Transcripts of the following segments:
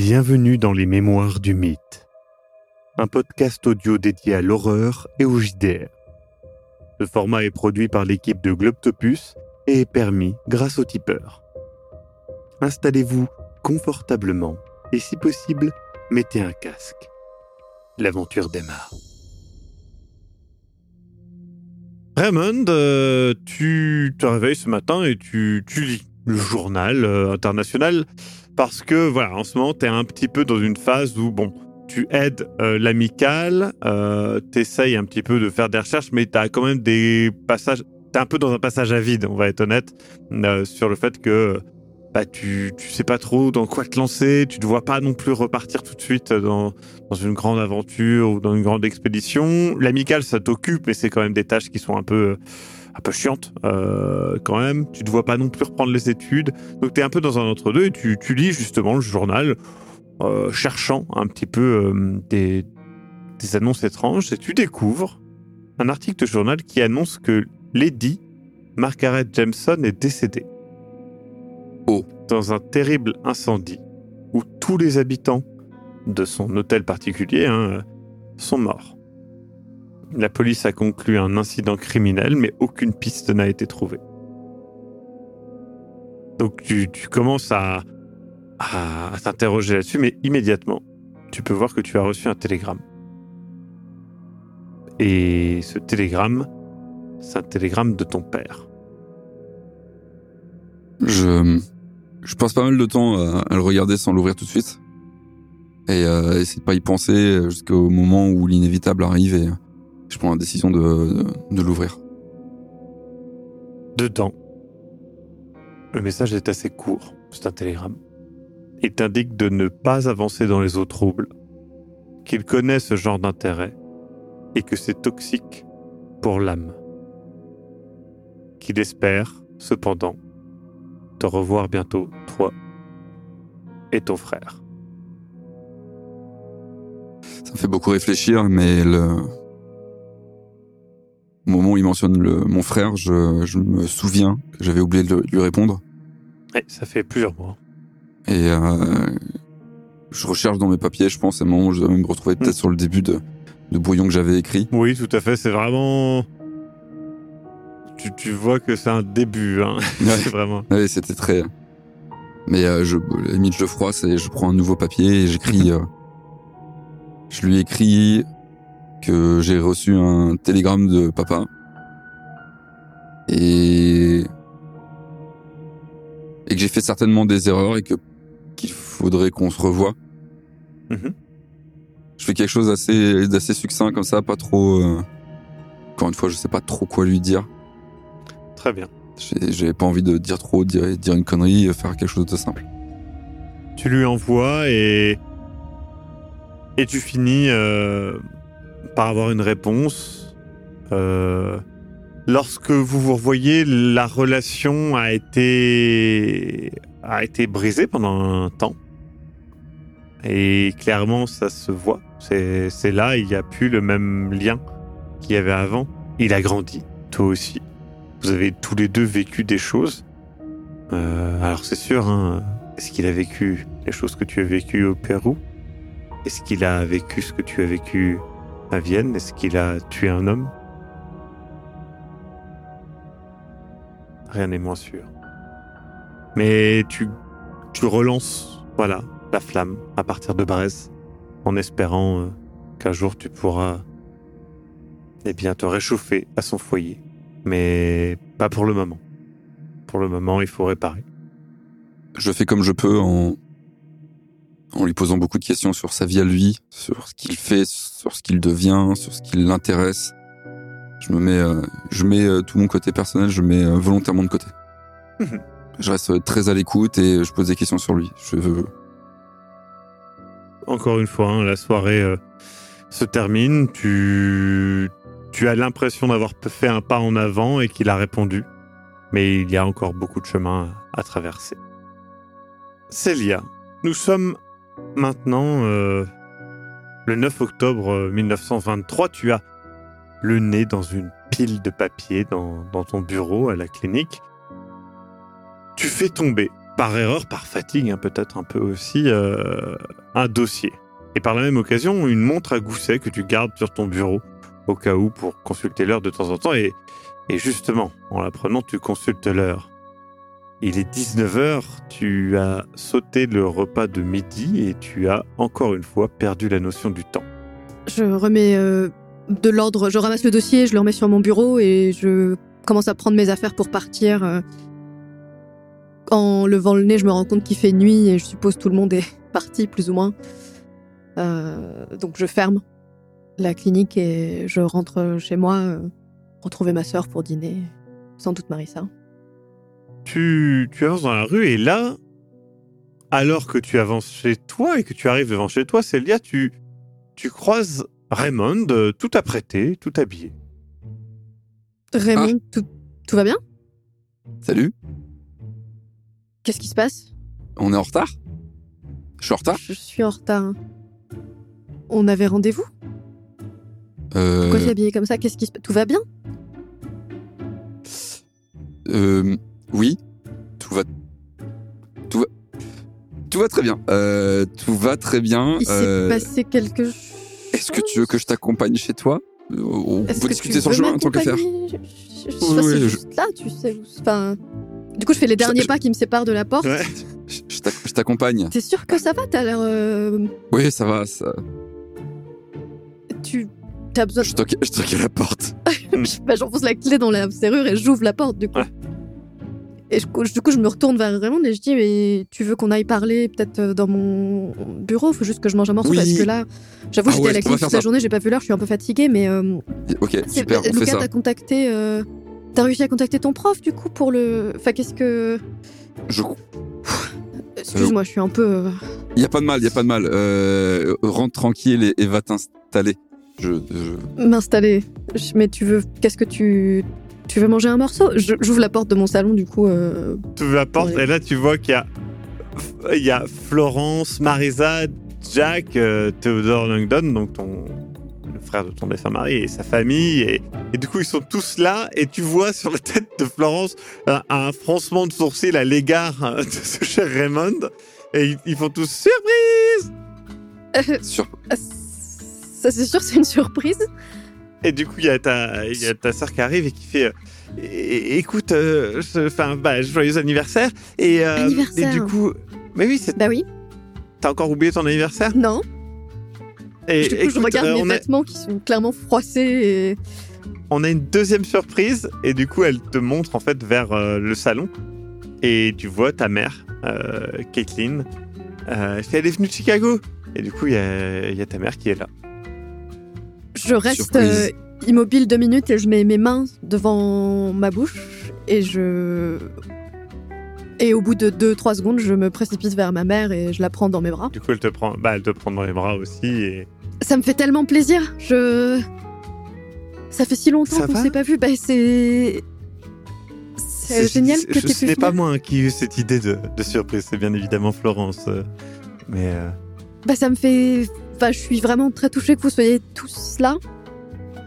Bienvenue dans les Mémoires du Mythe, un podcast audio dédié à l'horreur et au JDR. Le format est produit par l'équipe de Globtopus et est permis grâce au tipeur. Installez-vous confortablement et si possible, mettez un casque. L'aventure démarre. Raymond, euh, tu te réveilles ce matin et tu, tu lis le journal euh, international parce que voilà, en ce moment, tu es un petit peu dans une phase où, bon, tu aides euh, l'amical, euh, tu essayes un petit peu de faire des recherches, mais tu as quand même des passages, tu es un peu dans un passage à vide, on va être honnête, euh, sur le fait que bah, tu, tu sais pas trop dans quoi te lancer, tu ne vois pas non plus repartir tout de suite dans, dans une grande aventure ou dans une grande expédition. L'amical, ça t'occupe, mais c'est quand même des tâches qui sont un peu un peu chiante euh, quand même. Tu ne vois pas non plus reprendre les études. Donc tu es un peu dans un entre-deux et tu, tu, lis justement le journal euh, cherchant un petit peu euh, des, des, annonces étranges et tu découvres un article de journal qui annonce que Lady Margaret Jameson est décédée. Oh. Dans un terrible incendie où tous les habitants de son hôtel particulier hein, sont morts. La police a conclu un incident criminel, mais aucune piste n'a été trouvée. Donc tu, commences à, t'interroger là-dessus, mais immédiatement, tu peux voir que tu as reçu un télégramme. Et ce télégramme, c'est un télégramme de ton père. Je, je passe pas mal de temps à, à le regarder sans l'ouvrir tout de suite. Et euh, essayer de pas y penser jusqu'au moment où l'inévitable arrive et je prends la décision de, de, de l'ouvrir. Dedans, le message est assez court, c'est un télégramme. Il t'indique de ne pas avancer dans les eaux troubles, qu'il connaît ce genre d'intérêt et que c'est toxique pour l'âme. Qu'il espère, cependant, te revoir bientôt, toi et ton frère. Ça me fait beaucoup réfléchir, mais le, au moment où il mentionne le, mon frère, je, je me souviens que j'avais oublié de lui répondre. Ouais, ça fait plusieurs mois. Et euh, je recherche dans mes papiers, je pense, à un moment où je dois me retrouver peut-être Mm. sur le début de, de brouillon que j'avais écrit. Oui, tout à fait, c'est vraiment... Tu, tu vois que c'est un début, hein. c'est vraiment... Ouais, c'était très. Mais euh, je, limite, je le froisse et je prends un nouveau papier et j'écris. euh, je lui écris que j'ai reçu un télégramme de papa et et que j'ai fait certainement des erreurs et que qu'il faudrait qu'on se revoie. Mhm. Je fais quelque chose d'assez d'assez succinct comme ça, pas trop. euh, Encore une fois, je sais pas trop quoi lui dire. Très bien. J'ai j'ai pas envie de dire trop, dire, dire une connerie, faire quelque chose de simple. Tu lui envoies et... Et tu finis euh, par avoir une réponse. Euh, lorsque vous vous revoyez, la relation a été... a été brisée pendant un temps. Et clairement, ça se voit. C'est là, il n'y a plus le même lien qu'il y avait avant. Il a grandi, toi aussi. Vous avez tous les deux vécu des choses. Euh, alors c'est sûr, hein, est-ce qu'il a vécu les choses que tu as vécues au Pérou? Est-ce qu'il a vécu ce que tu as vécu à Vienne Est-ce qu'il a tué un homme? Rien n'est moins sûr. Mais tu, tu relances, voilà, la flamme à partir de Brest, en espérant euh, qu'un jour tu pourras, eh bien, te réchauffer à son foyer. Mais pas pour le moment. Pour le moment, il faut réparer. Je fais comme je peux en, en lui posant beaucoup de questions sur sa vie à lui, sur ce qu'il fait, sur ce qu'il devient, sur ce qui l'intéresse. Je me mets, euh, je mets euh, tout mon côté personnel, je mets euh, volontairement de côté. Mhm. je reste très à l'écoute et je pose des questions sur lui. Je veux, Encore une fois, hein, la soirée se termine. Tu, tu as l'impression d'avoir fait un pas en avant et qu'il a répondu. Mais il y a encore beaucoup de chemin à traverser. Célia, nous sommes maintenant euh, le 9 octobre euh, 1923. Tu as le nez dans une pile de papier dans, dans ton bureau à la clinique. Tu fais tomber par erreur, par fatigue, hein, peut-être un peu aussi, euh, un dossier. Et par la même occasion, une montre à gousset que tu gardes sur ton bureau au cas où pour consulter l'heure de temps en temps. Et, et justement, en la prenant, tu consultes l'heure. Il est 19h, tu as sauté le repas de midi et tu as encore une fois perdu la notion du temps. Je remets euh, de l'ordre, je ramasse le dossier, je le remets sur mon bureau et je commence à prendre mes affaires pour partir. euh. En levant le nez, je me rends compte qu'il fait nuit et je suppose tout le monde est parti plus ou moins. Euh, donc je ferme la clinique et je rentre chez moi euh, retrouver ma sœur pour dîner, sans doute Marissa. Tu, tu avances dans la rue et là, alors que tu avances chez toi et que tu arrives devant chez toi, Célia, tu, tu croises Raymond, euh, tout apprêté, tout habillé. Raymond, tout, tout va bien? Salut, Qu'est-ce qui se passe? On est en retard? Je suis en retard? Je suis en retard. On avait rendez-vous? Euh, Pourquoi t'es habillé comme ça? Qu'est-ce qui se passe Tout va bien? Euh, Oui, tout va... Tout va... Tout va très bien. Euh, tout va très bien. Il s'est Euh, passé quelque chose Est-ce que tu veux que je t'accompagne chez toi? On peut que discuter sur veux le chemin, tant qu'à faire. m'accompagner? Je, je, je Oui, sais pas, oui, c'est je- juste là, tu sais. où- Enfin, du coup, je fais les derniers pas qui me séparent de la porte. Ouais. Je, je t'ac- je t'accompagne. T'es sûr que ça va? T'as l'air. euh, Oui, ça va. Ça... tu. T'as besoin. Je toque, je toque à la porte. bah, j'enfonce la clé dans la serrure et j'ouvre la porte, du coup. Ouais. Et je- du coup, je me retourne vers Raymond et je dis Mais tu veux qu'on aille parler peut-être euh, dans mon bureau? Faut juste que je mange un morceau Oui. parce que là, j'avoue, Ah j'étais ouais, à la toute la journée, j'ai pas vu l'heure, je suis un peu fatiguée, mais. euh, Ok, super, on Lucas, t'as contacté. euh, T'as réussi à contacter ton prof, du coup, pour le. Enfin, qu'est-ce que. Je... Excuse-moi, je suis un peu. euh, Y a pas de mal, y a pas de mal. Euh, rentre tranquille et, et va t'installer. Je, je- m'installer. Mais tu veux. Qu'est-ce que tu. Tu veux manger un morceau? J'ouvre la porte de mon salon, du coup. euh, Tu ouvres la porte Ouais. et là tu vois qu'il y a, il y a Florence, Marisa, Jack, euh, Theodore Langdon, donc ton le frère de ton défunt mari et sa famille. Et, et du coup, ils sont tous là et tu vois sur la tête de Florence un, un froncement de sourcil à l'égard euh, de ce cher Raymond. Et ils, ils font tous surprise sur... Ça, c'est sûr, c'est une surprise. Et du coup, il y a ta, il y a ta sœur qui arrive et qui fait euh, Écoute, euh, enfin, bah, joyeux anniversaire. Et, euh, Anniversaire. et du coup, mais oui, c'est- Bah oui, t'as encore oublié ton anniversaire? Non. Et du coup, je regarde euh, mes a, vêtements qui sont clairement froissés et. on a une deuxième surprise et du coup, elle te montre en fait vers euh, le salon et tu vois ta mère, euh, Caitlin. Euh, elle est venue de Chicago. Et du coup, il y a, il y a ta mère qui est là. Je reste euh, immobile deux minutes et je mets mes mains devant ma bouche et je. Et au bout de deux, trois secondes, je me précipite vers ma mère et je la prends dans mes bras. Du coup, elle te prend, bah, elle te prend dans les bras aussi. Et... Ça me fait tellement plaisir. Je. Ça fait si longtemps qu'on va s'est pas vu. Bah, c'est. C'est génial que je- t'aies Ce n'est pas moi qui ai eu cette idée de, de surprise, c'est bien évidemment Florence. euh, Mais euh, Bah, ça me fait. Enfin, je suis vraiment très touchée que vous soyez tous là.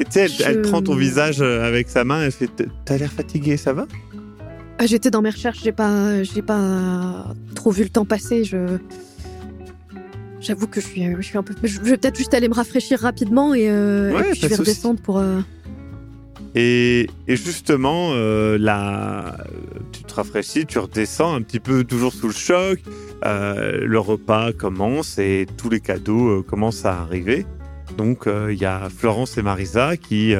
et tu sais, elle, prend ton visage euh, avec sa main. Elle fait, t'as l'air fatigué, ça va? Ah, J'étais dans mes recherches, j'ai pas, j'ai pas trop vu le temps passer. Je, j'avoue que je suis, je suis un peu. Je vais peut-être juste aller me rafraîchir rapidement et, euh, Ouais, et puis je vais redescendre pour. euh, Et, et justement, euh, là, tu te rafraîchis, tu redescends un petit peu toujours sous le choc. Euh, le repas commence et tous les cadeaux euh, commencent à arriver. Donc, euh, il y a Florence et Marisa qui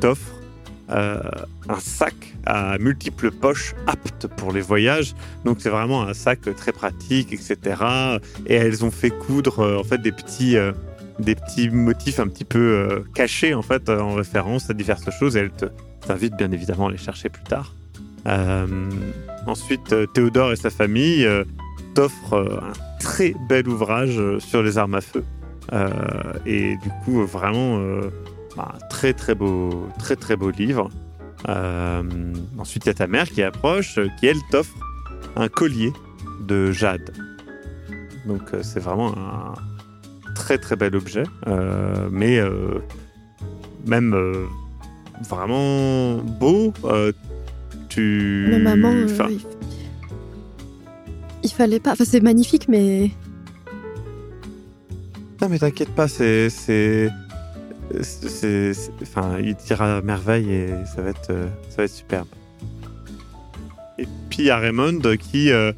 t'offrent un sac à multiples poches aptes pour les voyages. Donc, c'est vraiment un sac très pratique, etc. Et elles ont fait coudre en fait des petits des petits motifs un petit peu cachés en fait en référence à diverses choses et elle te t'invite bien évidemment à les chercher plus tard. Ensuite, Théodore et sa famille t'offrent euh, un très bel ouvrage euh, sur les armes à feu Euh, et du coup vraiment euh, bah, très très beau très très beau livre. Euh, ensuite, il y a ta mère qui approche, qui elle t'offre un collier de jade. Donc c'est vraiment un très très bel objet, mais même vraiment beau. tu. Maman. Fallait pas. Enfin, c'est magnifique, mais Non, mais t'inquiète pas, c'est. c'est... Enfin, il tira à merveille et ça va être, euh, ça va être superbe. Et puis il y a Raymond qui, euh,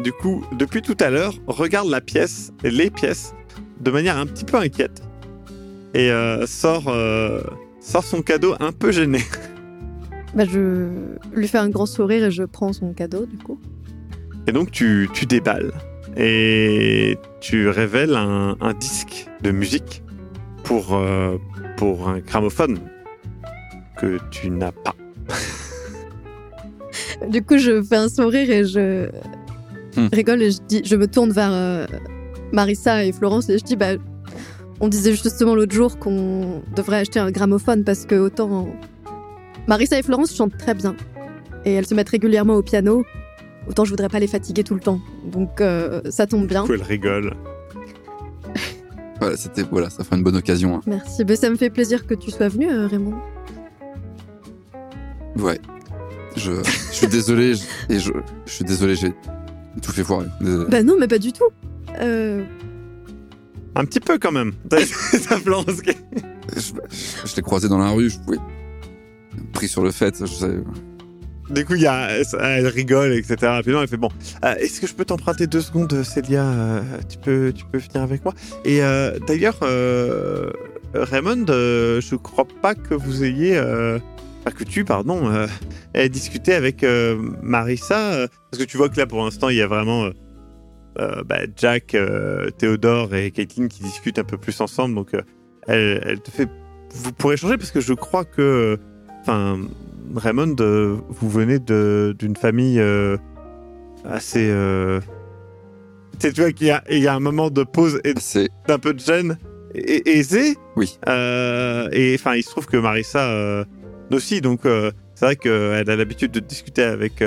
du coup, depuis tout à l'heure, regarde la pièce, les pièces, de manière un petit peu inquiète. Et euh, sort, euh, sort son cadeau un peu gêné. bah, je lui fais un grand sourire et je prends son cadeau, du coup. Et donc tu, tu déballes et tu révèles un, un disque de musique pour, euh, pour un gramophone que tu n'as pas. Du coup, je fais un sourire et je Hmm. rigole et je, dis, je me tourne vers euh, Marissa et Florence et je dis bah, on disait justement l'autre jour qu'on devrait acheter un gramophone parce que autant Marissa et Florence chantent très bien et elles se mettent régulièrement au piano. Autant je voudrais pas les fatiguer tout le temps. Donc euh, ça tombe bien. Elle rigole. Voilà, c'était voilà, ça fera une bonne occasion. hein. Merci. Mais ça me fait plaisir que tu sois venu, euh, Raymond. Ouais. Je, je suis désolé je- et je, je suis désolé, j'ai tout fait foirer. Désolé. Bah non, mais pas du tout. Euh, Un petit peu quand même. Je, je l'ai croisé dans la rue, je pouvais pris sur le fait. Je sais, Du coup, elle rigole, etc. Rapidement, elle fait bon. euh, Est-ce que je peux t'emprunter deux secondes, Célia euh, Tu peux, tu peux venir avec moi? Et euh, d'ailleurs, euh, Raymond, euh, je crois pas que vous ayez, euh, pas que tu, pardon, euh, discuté avec euh, Marissa, euh, parce que tu vois que là, pour l'instant, il y a vraiment euh, euh, bah, Jack, euh, Théodore et Caitlin qui discutent un peu plus ensemble. Donc, euh, elle, elle te fait, vous pourrez changer parce que je crois que, enfin. Raymond, vous venez d'une famille euh, assez. Euh... Tu sais, tu vois qu'il y, a- il y a un moment de pause et c'est d'un peu de gêne aisé. Oui. Euh, et enfin, il se trouve que Marissa euh, aussi, donc euh, c'est vrai qu'elle a l'habitude de discuter avec,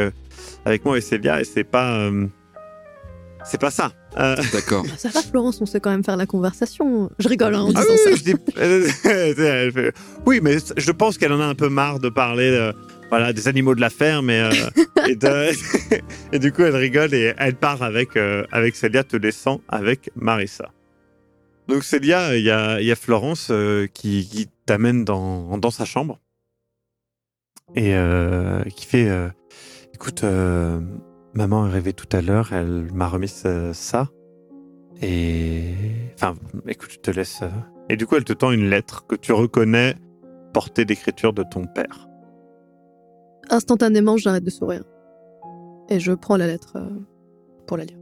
avec moi et Célia et c'est pas. c'est pas ça. Euh, d'accord. ça va, Florence, on sait quand même faire la conversation. Je rigole hein, en Ah disant oui, ça. oui, je dis- elle fait- oui, mais je pense qu'elle en a un peu marre de parler voilà, des animaux de la ferme et, euh, et, de- et du coup elle rigole et elle part avec, euh, avec Célia te laissant avec Marissa. Donc Célia, il y a, il y a Florence euh, qui, qui t'amène dans, dans sa chambre et euh, qui fait euh, écoute, euh, maman est rêvée tout à l'heure, elle m'a remis euh, ça. Et. Enfin, écoute, je te laisse. euh. Et du coup, elle te tend une lettre que tu reconnais portée d'écriture de ton père. Instantanément, j'arrête de sourire. Et je prends la lettre euh, pour la lire.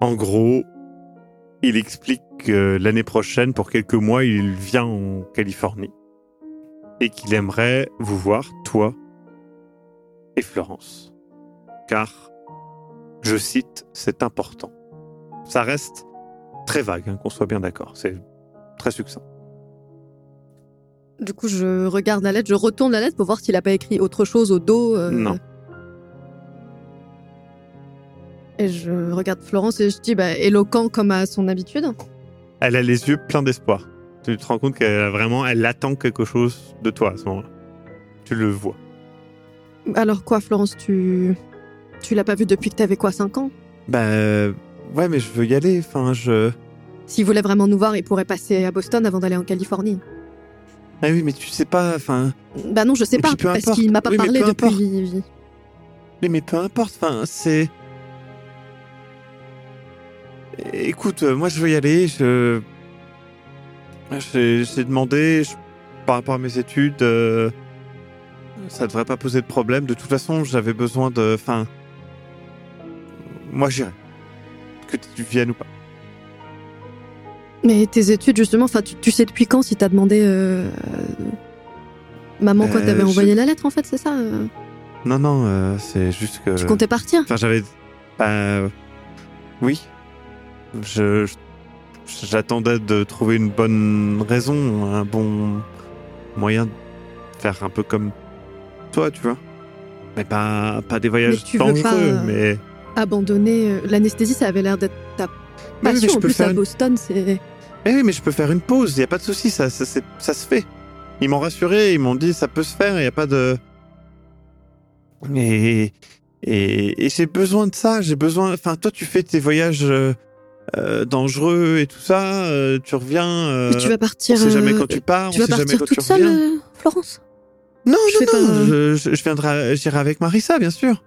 En gros, il explique que l'année prochaine, pour quelques mois, il vient en Californie. Et qu'il aimerait vous voir, toi et Florence. Car, je cite, c'est important. Ça reste très vague, hein, qu'on soit bien d'accord. C'est très succinct. Du coup, je regarde la lettre, je retourne la lettre pour voir s'il a pas écrit autre chose au dos. euh, Non. Et je regarde Florence et je dis, bah, éloquent comme à son habitude. Elle a les yeux pleins d'espoir. Tu te rends compte qu'elle vraiment, elle attend quelque chose de toi à ce moment-là. Tu le vois. Alors quoi, Florence, tu. Tu l'as pas vu depuis que t'avais quoi, 5 ans? Bah euh, ouais, mais je veux y aller. Enfin, je. S'il voulait vraiment nous voir, il pourrait passer à Boston avant d'aller en Californie. Ah oui, mais tu sais pas. Enfin, Bah non, je sais pas, parce qu'il m'a pas Oui, parlé depuis. mais, mais peu importe. Enfin, c'est. Écoute, euh, moi je veux y aller. Je. J'ai j'ai demandé je- par rapport à mes études. euh, Ça devrait pas poser de problème. De toute façon, j'avais besoin de. Enfin. Moi j'irai. Que tu viennes ou pas. Mais tes études, justement, enfin, tu, tu sais depuis quand si t'as demandé. euh, Maman, quoi, Euh, t'avais je- envoyé la lettre en fait, c'est ça euh Non, non, euh, c'est juste que. Tu comptais partir Enfin, j'avais. Bah. Oui. Je. je- J'attendais de trouver une bonne raison, un bon moyen de faire un peu comme toi, tu vois. Mais pas, pas des voyages dangereux, pas, euh, mais. Abandonner. euh, L'anesthésie, ça avait l'air d'être ta mais passion. je en plus, à une- Boston, c'est. Eh oui, mais je peux faire une pause, il y a pas de souci, ça, ça, ça se fait. Ils m'ont rassuré, ils m'ont dit ça peut se faire, il y a pas de. Et, Et, et j'ai besoin de ça. J'ai besoin. Enfin, toi, tu fais tes voyages euh, euh, dangereux et tout ça. euh, tu reviens. Mais tu vas partir. on sait jamais quand tu pars. tu on vas sait jamais partir quand toute tu seule, reviens. euh, Florence? Non, je non, non. pas- Je, je, je viendrai. J'irai avec Marissa, bien sûr.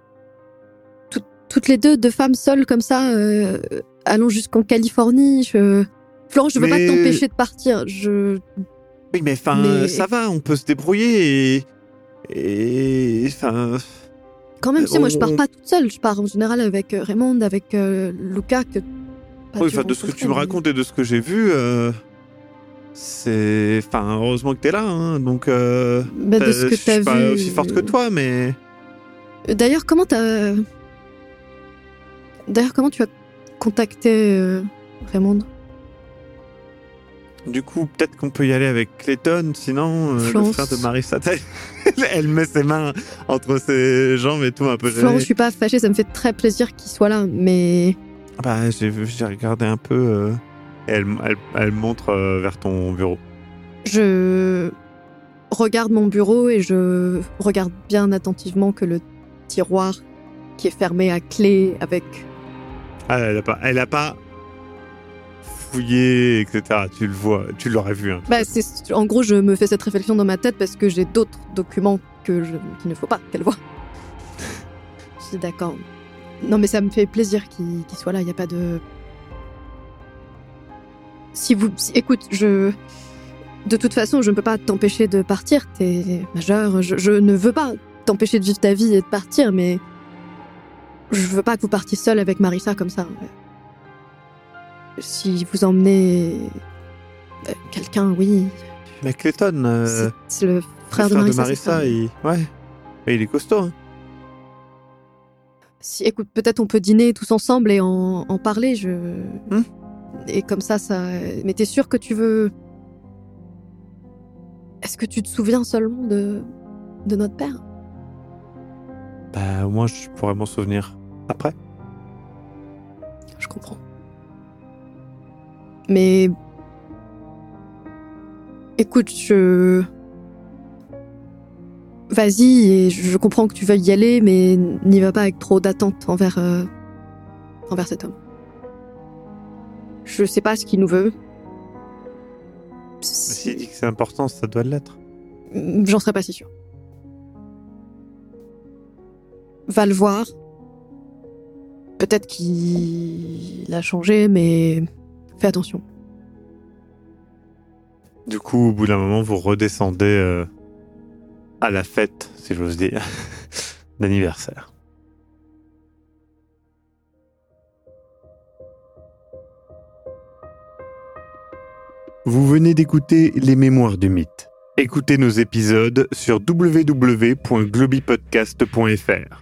Toutes les deux, deux femmes seules comme ça, euh, allons jusqu'en Californie. Je... Florence, je veux Mais- pas t'empêcher de partir. Je... Oui, mais enfin, Mais- ça va. On peut se débrouiller et. Enfin. Quand même, tu sais, moi, je pars On- pas toute seule. Je pars en général avec euh, Raymond, avec euh, Luca. Que... pas Oui, enfin, de ce que tu me racontes et de ce que j'ai vu, euh, c'est. Enfin, heureusement que t'es là, hein, donc. Euh, Bah, de ce que je suis vu. pas aussi forte que toi, mais. D'ailleurs, comment t'as. D'ailleurs, comment tu as contacté euh, Raymond? Du coup, peut-être qu'on peut y aller avec Clayton, sinon, euh, le frère de Marissa. Elle met ses mains entre ses jambes et tout, un peu. Florence, je suis pas fâchée, ça me fait très plaisir qu'il soit là, mais. Ah Bah, j'ai regardé un peu. euh, et elle, elle, elle montre euh, vers ton bureau. Je regarde mon bureau et je regarde bien attentivement que le tiroir qui est fermé à clé avec. Ah, elle a pas, elle a pas fouillé, etc. Tu le vois, tu l'aurais vu. Hein. Bah, c'est en gros, je me fais cette réflexion dans ma tête parce que j'ai d'autres documents que je... qu'il ne faut pas qu'elle voit. je suis d'accord. Non, mais ça me fait plaisir qu'il soit là. Il y a pas de. Si vous, si- écoute, je. De toute façon, je ne peux pas t'empêcher de partir. T'es majeur. Je, je ne veux pas t'empêcher de vivre ta vie et de partir, mais je veux pas que vous partiez seul avec Marissa comme ça. Si vous emmenez euh, quelqu'un, oui, Mais Clayton, euh, c'est- le le frère, de Marissa. ça il... ouais, Et il est costaud. Hein. Si, écoute, peut-être on peut dîner tous ensemble et en, en parler. Je... Hmm. Et comme ça, ça. Mais t'es sûr que tu veux. Est-ce que tu te souviens seulement de, de notre père? Bah, au moins, je pourrais m'en souvenir après. Je comprends. Mais. Écoute, je. Vas-y, et je comprends que tu veuilles y aller, mais n'y va pas avec trop d'attente envers. euh, envers cet homme. Je sais pas ce qu'il nous veut. S'il dit que c'est important, ça doit l'être. J'en serais pas si sûre. Va le voir. Peut-être qu'il a changé, mais fais attention. Du coup, au bout d'un moment, vous redescendez euh, à la fête, si j'ose dire, d'anniversaire. Vous venez d'écouter Les Mémoires du Mythe. Écoutez nos épisodes sur www.globipodcast.fr.